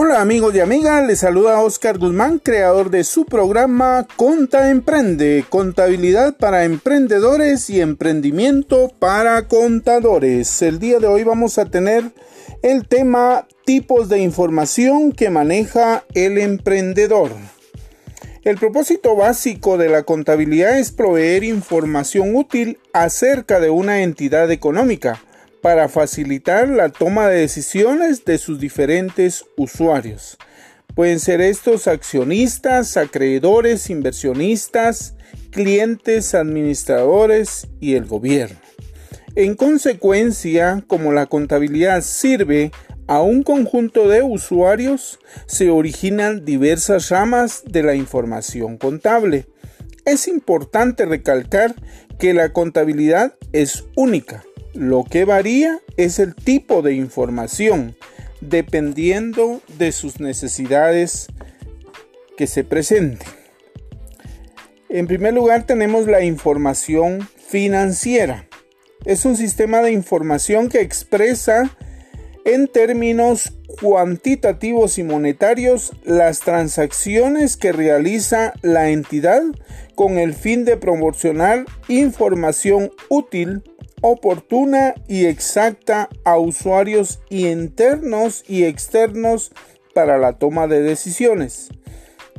Hola amigos y amigas, les saluda Oscar Guzmán, creador de su programa Conta Emprende, contabilidad para emprendedores y emprendimiento para contadores. El día de hoy vamos a tener el tema tipos de información que maneja el emprendedor. El propósito básico de la contabilidad es proveer información útil acerca de una entidad económica para facilitar la toma de decisiones de sus diferentes usuarios. Pueden ser estos accionistas, acreedores, inversionistas, clientes, administradores y el gobierno. En consecuencia, como la contabilidad sirve a un conjunto de usuarios, se originan diversas ramas de la información contable. Es importante recalcar que la contabilidad es única lo que varía es el tipo de información, dependiendo de sus necesidades que se presenten. En primer lugar tenemos la información financiera. Es un sistema de información que expresa en términos cuantitativos y monetarios las transacciones que realiza la entidad con el fin de proporcionar información útil oportuna y exacta a usuarios internos y externos para la toma de decisiones.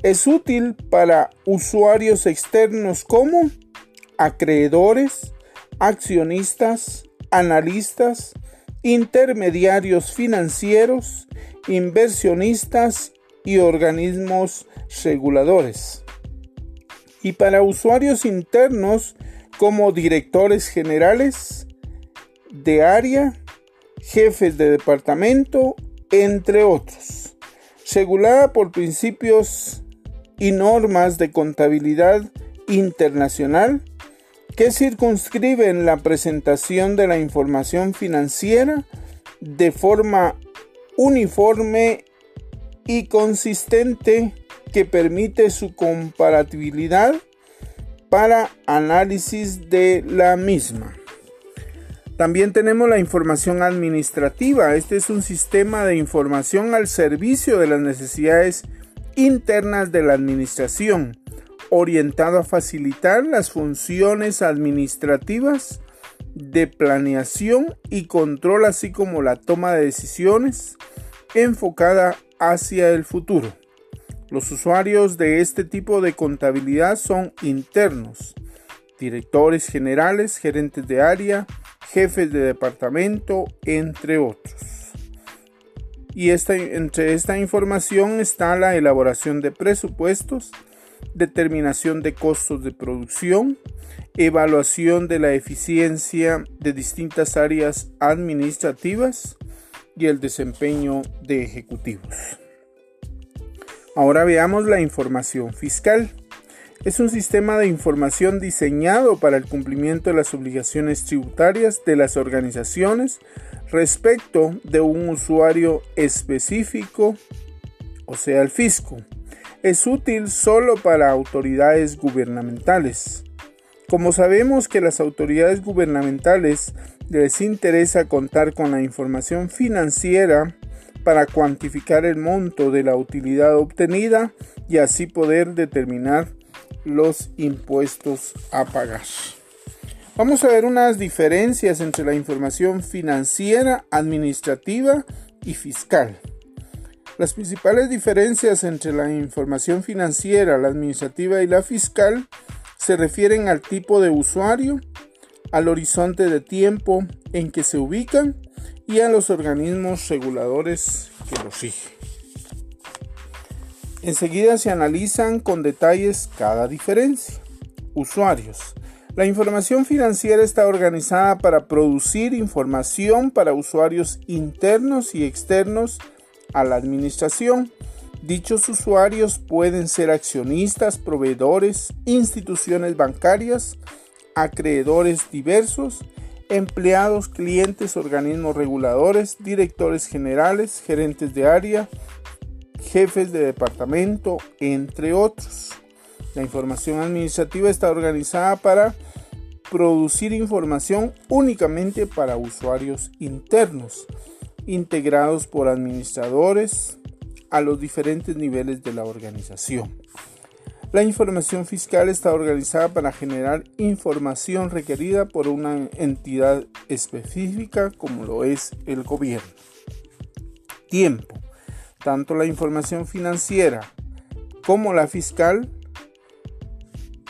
Es útil para usuarios externos como acreedores, accionistas, analistas, intermediarios financieros, inversionistas y organismos reguladores. Y para usuarios internos como directores generales de área, jefes de departamento, entre otros, regulada por principios y normas de contabilidad internacional que circunscriben la presentación de la información financiera de forma uniforme y consistente que permite su comparatibilidad para análisis de la misma. También tenemos la información administrativa. Este es un sistema de información al servicio de las necesidades internas de la administración, orientado a facilitar las funciones administrativas de planeación y control, así como la toma de decisiones enfocada hacia el futuro. Los usuarios de este tipo de contabilidad son internos, directores generales, gerentes de área, jefes de departamento, entre otros. Y entre esta información está la elaboración de presupuestos, determinación de costos de producción, evaluación de la eficiencia de distintas áreas administrativas y el desempeño de ejecutivos. Ahora veamos la información fiscal. Es un sistema de información diseñado para el cumplimiento de las obligaciones tributarias de las organizaciones respecto de un usuario específico, o sea, el fisco. Es útil solo para autoridades gubernamentales. Como sabemos que las autoridades gubernamentales les interesa contar con la información financiera para cuantificar el monto de la utilidad obtenida y así poder determinar los impuestos a pagar. Vamos a ver unas diferencias entre la información financiera, administrativa y fiscal. Las principales diferencias entre la información financiera, la administrativa y la fiscal se refieren al tipo de usuario, al horizonte de tiempo en que se ubican y a los organismos reguladores que los rigen. Enseguida se analizan con detalles cada diferencia. Usuarios. La información financiera está organizada para producir información para usuarios internos y externos a la administración. Dichos usuarios pueden ser accionistas, proveedores, instituciones bancarias, acreedores diversos, empleados, clientes, organismos reguladores, directores generales, gerentes de área, jefes de departamento, entre otros. La información administrativa está organizada para producir información únicamente para usuarios internos, integrados por administradores, a los diferentes niveles de la organización. La información fiscal está organizada para generar información requerida por una entidad específica como lo es el gobierno. Tiempo. Tanto la información financiera como la fiscal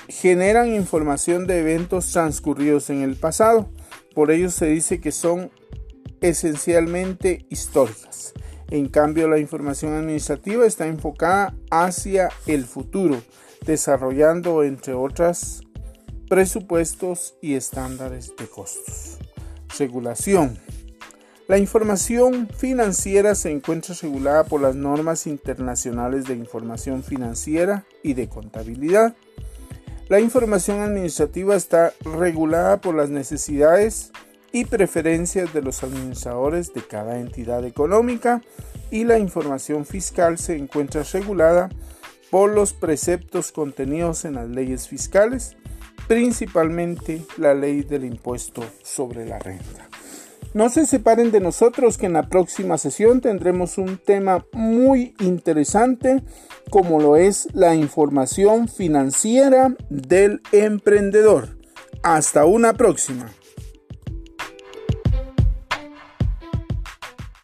generan información de eventos transcurridos en el pasado. Por ello se dice que son esencialmente históricas. En cambio, la información administrativa está enfocada hacia el futuro, desarrollando, entre otras, presupuestos y estándares de costos. Regulación. La información financiera se encuentra regulada por las normas internacionales de información financiera y de contabilidad. La información administrativa está regulada por las necesidades y preferencias de los administradores de cada entidad económica y la información fiscal se encuentra regulada por los preceptos contenidos en las leyes fiscales, principalmente la ley del impuesto sobre la renta. No se separen de nosotros que en la próxima sesión tendremos un tema muy interesante como lo es la información financiera del emprendedor. Hasta una próxima.